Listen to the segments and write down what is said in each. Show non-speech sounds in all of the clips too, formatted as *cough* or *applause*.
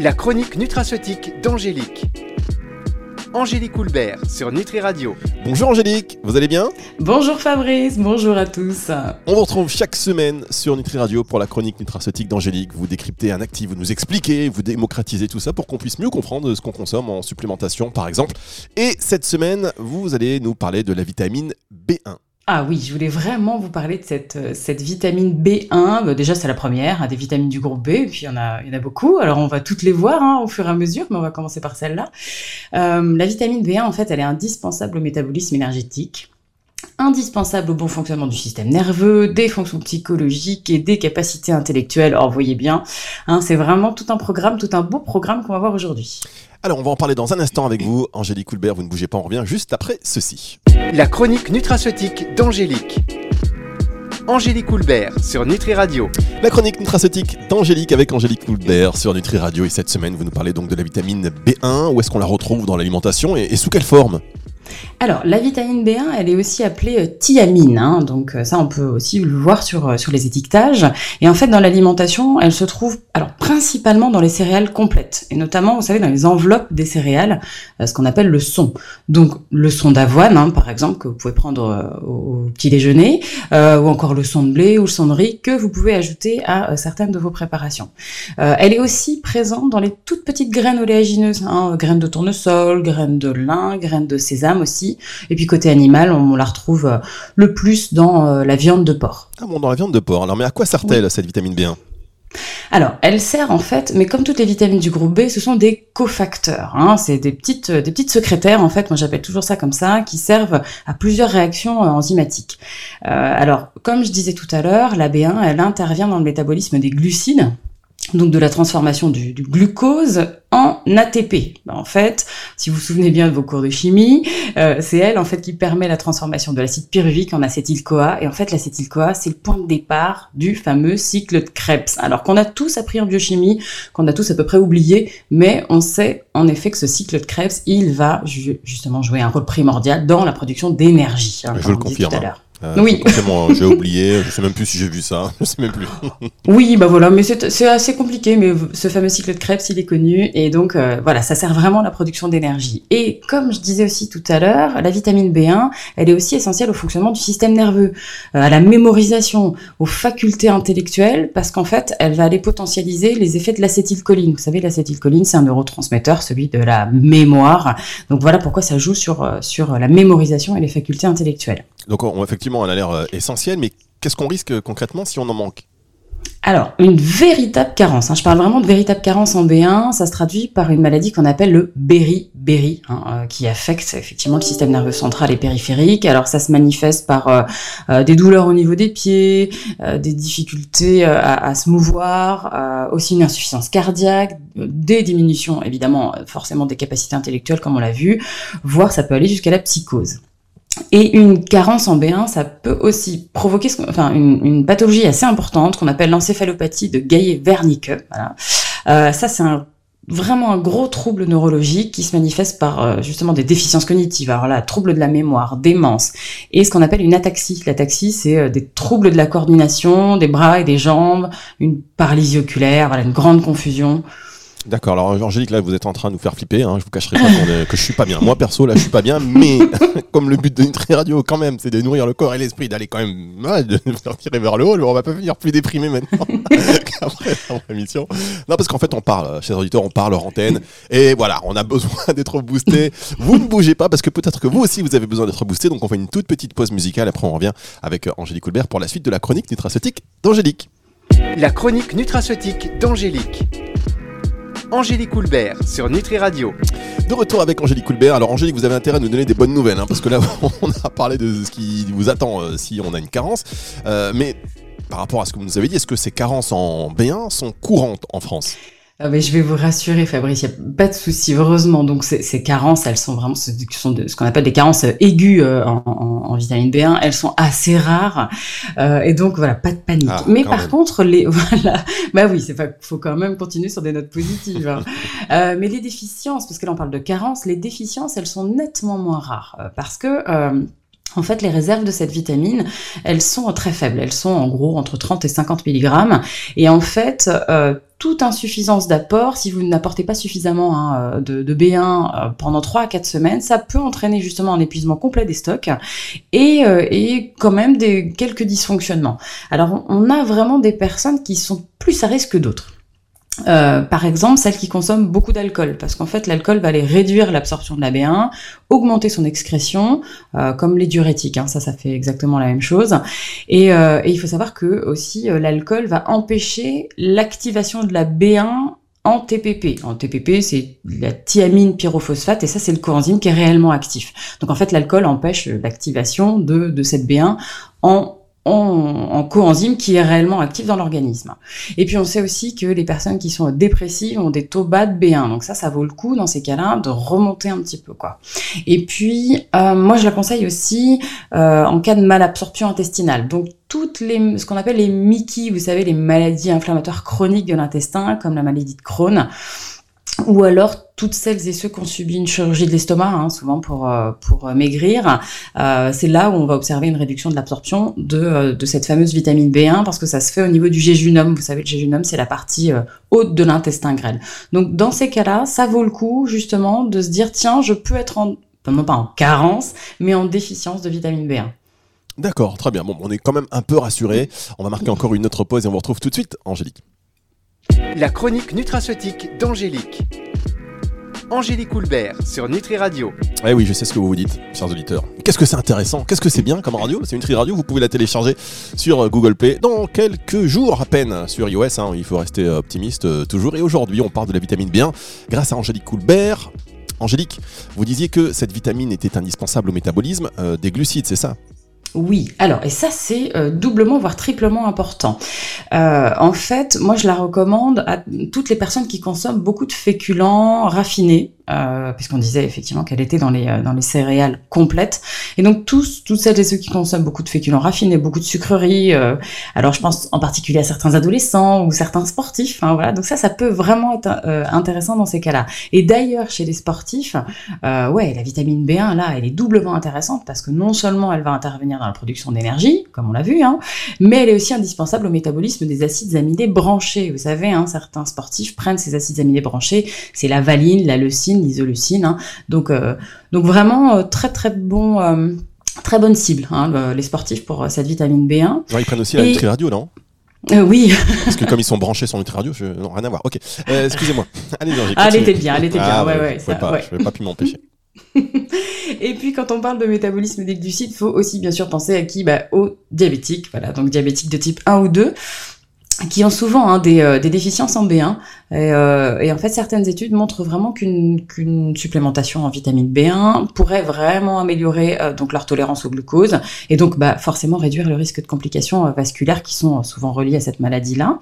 La chronique nutraceutique d'Angélique. Angélique Coulbert sur Nutri Radio. Bonjour Angélique, vous allez bien? Bonjour Fabrice, bonjour à tous. On vous retrouve chaque semaine sur Nutri Radio pour la chronique nutraceutique d'Angélique. Vous décryptez un actif, vous nous expliquez, vous démocratisez tout ça pour qu'on puisse mieux comprendre ce qu'on consomme en supplémentation par exemple. Et cette semaine, vous allez nous parler de la vitamine B1. Ah oui, je voulais vraiment vous parler de cette, euh, cette vitamine B1. Bah, déjà, c'est la première, hein, des vitamines du groupe B, et puis il y, en a, il y en a beaucoup. Alors, on va toutes les voir hein, au fur et à mesure, mais on va commencer par celle-là. Euh, la vitamine B1, en fait, elle est indispensable au métabolisme énergétique indispensable au bon fonctionnement du système nerveux, des fonctions psychologiques et des capacités intellectuelles. Vous voyez bien, hein, c'est vraiment tout un programme, tout un beau programme qu'on va voir aujourd'hui. Alors on va en parler dans un instant avec vous. Angélique Coulbert, vous ne bougez pas, on revient juste après ceci. La chronique nutraceutique d'Angélique. Angélique Coulbert sur Nutri Radio. La chronique nutraceutique d'Angélique avec Angélique Coulbert sur Nutri Radio. Et cette semaine, vous nous parlez donc de la vitamine B1. Où est-ce qu'on la retrouve dans l'alimentation et, et sous quelle forme? Alors, la vitamine B1, elle est aussi appelée euh, thiamine, hein, donc euh, ça on peut aussi le voir sur, euh, sur les étiquetages. Et en fait, dans l'alimentation, elle se trouve alors principalement dans les céréales complètes, et notamment, vous savez, dans les enveloppes des céréales, ce qu'on appelle le son. Donc, le son d'avoine, hein, par exemple, que vous pouvez prendre au petit déjeuner, ou encore le son de blé ou le son de riz que vous pouvez ajouter à certaines de vos préparations. elle est aussi présente dans les toutes petites graines oléagineuses, hein, graines de tournesol, graines de lin, graines de sésame aussi. Et puis côté animal, on, la retrouve euh, le plus dans euh, la viande de porc. Ah bon, dans la viande de porc. Alors mais à quoi sert-elle cette vitamine B1 alors, elle sert en fait, mais comme toutes les vitamines du groupe B, ce sont des cofacteurs. Hein. c'est des petites, des petites secrétaires, en fait, moi j'appelle toujours ça comme ça, qui servent à plusieurs réactions euh, enzymatiques. alors, comme je disais tout à l'heure, la B1, elle intervient dans le métabolisme des glucides, donc de la transformation du, glucose en ATP. Ben, en fait, si vous vous souvenez bien de vos cours de chimie, euh, c'est elle en fait qui permet la transformation de l'acide pyruvique en acétyl-CoA. Et en fait, l'acétyl-CoA, c'est le point de départ du fameux cycle de Krebs. Alors qu'on a tous appris en biochimie, qu'on a tous à peu près oublié, mais on sait en effet que ce cycle de Krebs, il va justement jouer un rôle primordial dans la production d'énergie. Hein, Je le confirme. Tout à l'heure. Euh, oui. j'ai oublié, je sais même plus si j'ai vu ça, *laughs* je sais même plus. *laughs* oui, bah voilà, mais c'est assez compliqué, mais ce fameux cycle de Krebs, il est connu, et donc euh, voilà, ça sert vraiment à la production d'énergie. Et comme je disais aussi tout à l'heure, la vitamine B1, elle est aussi essentielle au fonctionnement du système nerveux, euh, à la mémorisation, aux facultés intellectuelles, parce qu'en fait, elle va aller potentialiser les effets de l'acétylcholine. Vous savez, l'acétylcholine, c'est un neurotransmetteur, celui de la mémoire. Donc voilà pourquoi ça joue sur, sur la mémorisation et les facultés intellectuelles. Donc effectivement, elle a l'air euh, essentielle, mais qu'est-ce qu'on risque concrètement si on en manque? Alors, une véritable carence, hein. je parle vraiment de véritable carence en B1, ça se traduit par une maladie qu'on appelle le beriberi, hein, euh, qui affecte effectivement le système nerveux central et périphérique. Alors ça se manifeste par euh, des douleurs au niveau des pieds, des difficultés à, se mouvoir, aussi une insuffisance cardiaque, des diminutions évidemment forcément des capacités intellectuelles comme on l'a vu, voire ça peut aller jusqu'à la psychose. Et une carence en B1, ça peut aussi provoquer enfin, une, pathologie assez importante qu'on appelle l'encéphalopathie de Gaillet-Wernicke. Voilà. Euh, ça, c'est un, vraiment un gros trouble neurologique qui se manifeste par euh, justement des déficiences cognitives. Alors là, troubles de la mémoire, démence, et ce qu'on appelle une ataxie. L'ataxie, c'est euh, des troubles de la coordination des bras et des jambes, une paralysie oculaire, voilà, une grande confusion. D'accord, alors Angélique, là, vous êtes en train de nous faire flipper. Hein. Je vous cacherai pas que je suis pas bien. Moi, perso, là, je suis pas bien. Mais *laughs* comme le but de Nutri Radio, quand même, c'est de nourrir le corps et l'esprit, d'aller quand même de faire tirer vers le haut, on va pas venir plus déprimé maintenant *laughs* qu'après l'émission. Non, parce qu'en fait, on parle, chers auditeurs, on parle hors antenne. Et voilà, on a besoin *laughs* d'être boosté. Vous ne bougez pas parce que peut-être que vous aussi, vous avez besoin d'être boosté. Donc, on fait une toute petite pause musicale. Après, on revient avec Angélique Coulbert pour la suite de la chronique nutraceutique d'Angélique. La chronique nutraceutique d'Angélique. Angélique Coulbert sur Nutri Radio. De retour avec Angélique Coulbert. Alors Angélique, vous avez intérêt à nous donner des bonnes nouvelles, hein, parce que là, *laughs* on a parlé de ce qui vous attend euh, si on a une carence. Euh, mais par rapport à ce que vous nous avez dit, est-ce que ces carences en B1 sont courantes en France? Ah je vais vous rassurer, Fabrice, il n'y a pas de souci, heureusement. Donc ces, carences, elles sont vraiment ce, sont de, ce qu'on appelle des carences aiguës euh, en, en, vitamine B1. Elles sont assez rares, euh, et donc voilà, pas de panique. Ah, Mais par contre, les *laughs* voilà, bah oui, c'est faut quand même continuer sur des notes positives. Hein. *laughs* euh, mais les déficiences, parce que là on parle de carences, les déficiences, elles sont nettement moins rares, euh, parce que en fait, les réserves de cette vitamine, elles sont très faibles. Elles sont en gros entre 30 et 50 mg. Et en fait, euh, toute insuffisance d'apport, si vous n'apportez pas suffisamment hein, de, B1 euh, pendant 3 à 4 semaines, ça peut entraîner justement un épuisement complet des stocks et, euh, et quand même des quelques dysfonctionnements. Alors, on a vraiment des personnes qui sont plus à risque que d'autres. Euh, par exemple, celles qui consomment beaucoup d'alcool, parce qu'en fait, l'alcool va aller réduire l'absorption de la B1, augmenter son excrétion, euh, comme les diurétiques. Hein, ça, ça fait exactement la même chose. Et, euh, il faut savoir que aussi, l'alcool va empêcher l'activation de la B1 en TPP. En TPP, c'est la thiamine pyrophosphate, et ça, c'est le coenzyme qui est réellement actif. Donc, en fait, l'alcool empêche l'activation de, de cette B1 en en, coenzyme qui est réellement actif dans l'organisme. Et puis on sait aussi que les personnes qui sont dépressives ont des taux bas de B1. Donc ça, ça vaut le coup dans ces cas-là de remonter un petit peu quoi. Et puis euh, moi je la conseille aussi euh, en cas de malabsorption intestinale. Donc toutes les ce qu'on appelle les MICI, vous savez les maladies inflammatoires chroniques de l'intestin comme la maladie de Crohn ou alors toutes celles et ceux qui ont subi une chirurgie de l'estomac, hein, souvent pour euh, euh, maigrir, euh, c'est là où on va observer une réduction de l'absorption de, de cette fameuse vitamine B1 parce que ça se fait au niveau du jéjunum. Vous savez, le jéjunum c'est la partie haute de l'intestin grêle. Donc dans ces cas-là, ça vaut le coup justement de se dire tiens, je peux être en non pas en carence, mais en déficience de vitamine B1. D'accord, très bien. Bon, on est quand même un peu rassuré. On va marquer encore une autre pause et on vous retrouve tout de suite, Angélique. La chronique nutraceutique d'Angélique. Angélique Houlbert sur Nutri Radio. Eh oui, je sais ce que vous vous dites, chers auditeurs. Qu'est-ce que c'est intéressant? Qu'est-ce que c'est bien comme radio? C'est Nutri Radio, vous pouvez la télécharger sur euh, Google Play dans quelques jours à peine sur iOS. Hein. il faut rester optimiste euh, toujours. Et aujourd'hui, on parle de la vitamine B1 grâce à Angélique Houlbert. Angélique, vous disiez que cette vitamine était indispensable au métabolisme euh, des glucides, c'est ça? Oui, alors et ça c'est euh, doublement voire triplement important. Euh, en fait, moi je la recommande à toutes les personnes qui consomment beaucoup de féculents raffinés, euh, puisqu'on disait effectivement qu'elle était dans les euh, dans les céréales complètes. Et donc tous toutes celles et ceux qui consomment beaucoup de féculents raffinés, beaucoup de sucreries. Euh, alors je pense en particulier à certains adolescents ou certains sportifs. Hein, voilà, donc ça ça peut vraiment être intéressant dans ces cas-là. Et d'ailleurs chez les sportifs, ouais, la vitamine B1 là, elle est doublement intéressante parce que non seulement elle va intervenir dans la production d'énergie, comme on l'a vu, hein, mais elle est aussi indispensable au métabolisme des acides aminés branchés. Vous savez, hein, certains sportifs prennent ces acides aminés branchés, c'est la valine, la leucine l'isoleucine. Hein. Donc, euh, donc vraiment euh, très très bon. Euh, très bonne cible, hein, les sportifs pour cette vitamine B1. ils prennent aussi la Nutri Radio, non? Oui. Parce que comme ils sont branchés sur Nutri Radio, je... non, rien à voir. Ok, excusez-moi. *laughs* Allez, ah, elle était bien, elle était bien. Ah, ouais, ouais, je ne vais pas pu m'empêcher. *laughs* et puis quand on parle de métabolisme des glucides, il faut aussi bien sûr penser à qui? Bah, Aux diabétiques, voilà, donc diabétiques de type 1 ou 2 qui ont souvent hein, des, des, déficiences en B1 et, euh, et, en fait, certaines études montrent vraiment qu'une supplémentation en vitamine B1 pourrait vraiment améliorer euh, donc leur tolérance au glucose et donc bah, forcément réduire le risque de complications euh, vasculaires qui sont souvent reliées à cette maladie-là.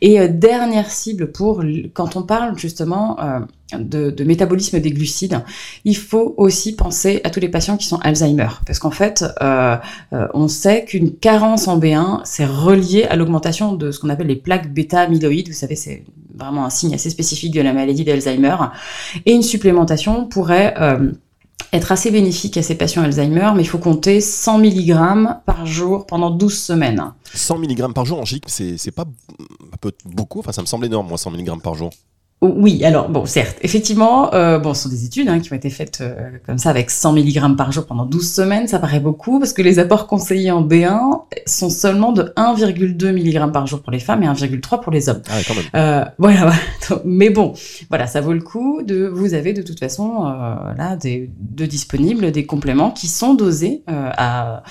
Et dernière cible pour quand on parle justement de, de, métabolisme des glucides, il faut aussi penser à tous les patients qui sont Alzheimer, parce qu'en fait, euh, on sait qu'une carence en B1, c'est relié à l'augmentation de ce qu'on appelle les plaques bêta-amyloïdes. Vous savez, c'est vraiment un signe assez spécifique de la maladie d'Alzheimer. Et une supplémentation pourrait euh, être assez bénéfique à ces patients Alzheimer, mais il faut compter 100 mg par jour pendant 12 semaines. 100 mg par jour, Angélique, c'est pas beaucoup, enfin ça me semble énorme, moi, 100 mg par jour. Oui, alors bon, certes, effectivement, euh, bon, ce sont des études hein, qui ont été faites euh, comme ça avec 100 mg par jour pendant 12 semaines, ça paraît beaucoup parce que les apports conseillés en B1 sont seulement de 1,2 mg par jour pour les femmes et 1,3 pour les hommes. Ah, quand même. Euh, voilà, mais bon, voilà, ça vaut le coup de. Vous avez de toute façon euh, là des, de disponibles des compléments qui sont dosés euh, à,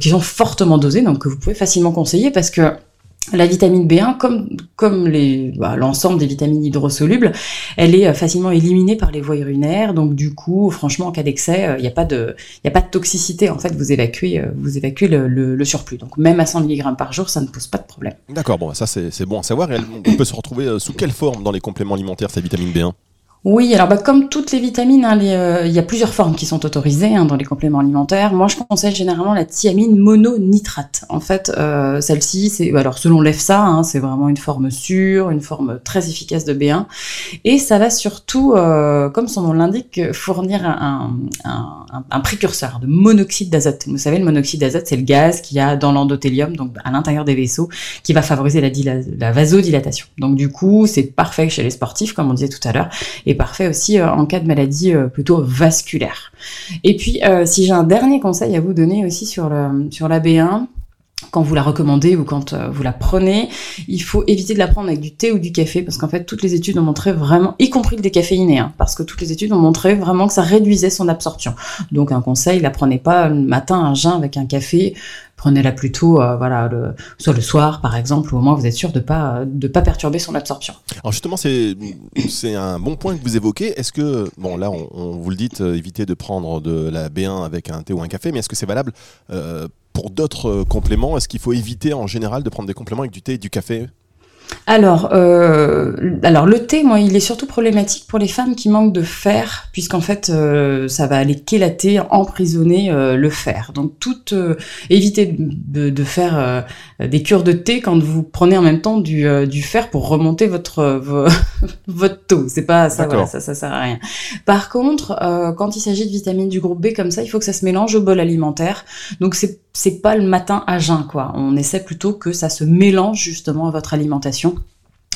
qui sont fortement dosés, donc que vous pouvez facilement conseiller parce que la vitamine B1, comme, comme bah, l'ensemble des vitamines hydrosolubles, elle est euh, facilement éliminée par les voies urinaires. Donc du coup, franchement, en cas d'excès, il euh, n'y a pas de, il a pas de toxicité. En fait, vous évacuez, euh, vous évacuez le, surplus. Donc même à 100 mg par jour, ça ne pose pas de problème. D'accord. Bon, ça c'est, bon à savoir. on peut se retrouver sous quelle forme dans les compléments alimentaires cette vitamine B1 Oui, alors bah, comme toutes les vitamines, hein, euh, il y a plusieurs formes qui sont autorisées hein, dans les compléments alimentaires. Moi, je conseille généralement la thiamine mononitrate. En fait, euh, celle-ci, c'est alors selon l'EFSA, hein, c'est vraiment une forme sûre, une forme très efficace de B1, et ça va surtout, euh, comme son nom l'indique, fournir un, précurseur de monoxyde d'azote. Vous savez, le monoxyde d'azote, c'est le gaz qu'il y a dans l'endothélium, donc à l'intérieur des vaisseaux, qui va favoriser la, la vasodilatation. Donc du coup, c'est parfait chez les sportifs, comme on disait tout à l'heure, parfait aussi euh, en cas de maladie euh, plutôt vasculaire. Et puis, euh, si j'ai un dernier conseil à vous donner aussi sur, le, sur la B1, quand vous la recommandez ou quand vous la prenez, il faut éviter de la prendre avec du thé ou du café parce qu'en fait toutes les études ont montré vraiment, y compris le décaféiné, hein, parce que toutes les études ont montré vraiment que ça réduisait son absorption. Donc un conseil, la prenez pas le matin à jeun avec un café, prenez-la plutôt, euh, voilà, soit le soir par exemple, où au moins vous êtes sûr de pas pas perturber son absorption. Alors justement, c'est c'est un bon point que vous évoquez. Est-ce que bon là, on, vous le dit, euh, évitez de prendre de la B1 avec un thé ou un café, mais est-ce que c'est valable euh, pour d'autres compléments Est-ce qu'il faut éviter en général de prendre des compléments avec du thé et du café? Alors, euh, alors le thé, moi, il est surtout problématique pour les femmes qui manquent de fer, puisqu'en fait, euh, ça va aller quélater, emprisonner euh, le fer. Donc, tout évitez de, de faire des cures de thé quand vous prenez en même temps du, du fer pour remonter votre *laughs* votre taux. C'est pas ça, voilà, ça, ça sert à rien. Par contre, quand il s'agit de vitamines du groupe B comme ça, il faut que ça se mélange au bol alimentaire. Donc, c'est c'est pas le matin à jeun, quoi. On essaie plutôt que ça se mélange justement à votre alimentation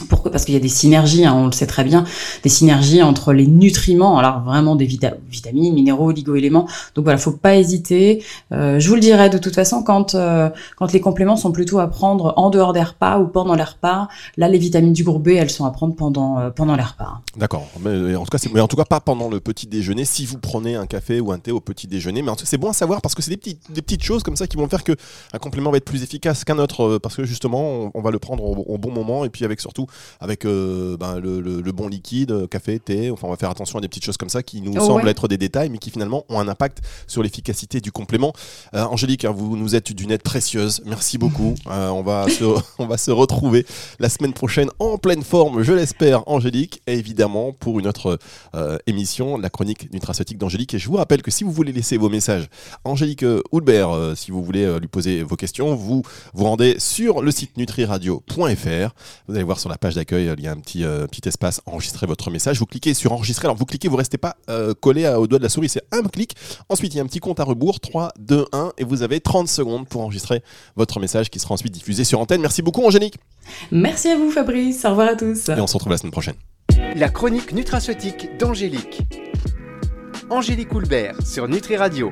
pourquoi? Parce qu'il y a des synergies, hein, on le sait très bien, des synergies entre les nutriments, alors vraiment des vitamines, minéraux, oligo-éléments. Donc voilà, faut pas hésiter. Euh, je vous le dirai de toute façon quand euh, quand les compléments sont plutôt à prendre en dehors des repas ou pendant les repas. Là, les vitamines du groupe B, elles sont à prendre pendant euh, pendant les repas. D'accord. Mais en tout cas, mais en tout cas pas pendant le petit déjeuner. Si vous prenez un café ou un thé au petit déjeuner, mais en tout cas, c'est bon à savoir parce que c'est des petites des petites choses comme ça qui vont faire que un complément va être plus efficace qu'un autre parce que justement, on, va le prendre au bon moment et puis avec surtout avec euh, ben, le, bon liquide, euh, café, thé. Enfin, on va faire attention à des petites choses comme ça qui nous oh, semblent être des détails, mais qui finalement ont un impact sur l'efficacité du complément. Euh, Angélique, hein, vous nous êtes d'une aide précieuse. Merci beaucoup. *laughs* on, va se, on va se retrouver la semaine prochaine en pleine forme, je l'espère, Angélique, et évidemment pour une autre émission, la chronique nutraceutique d'Angélique. Et je vous rappelle que si vous voulez laisser vos messages, Angélique Houlbert, si vous voulez lui poser vos questions, vous vous rendez sur le site nutriradio.fr. Vous allez voir sur la page d'accueil, il y a un petit, euh, petit espace, enregistrer votre message. Vous cliquez sur enregistrer. Alors vous cliquez, vous restez pas euh, collé au doigt de la souris, c'est un clic. Ensuite, il y a un petit compte à rebours, 3, 2, 1, et vous avez 30 secondes pour enregistrer votre message qui sera ensuite diffusé sur antenne. Merci beaucoup, Angélique. Merci à vous, Fabrice. Au revoir à tous. Et on se retrouve la semaine prochaine. La chronique nutraceutique d'Angélique. Angélique Houlbert sur Nutri Radio.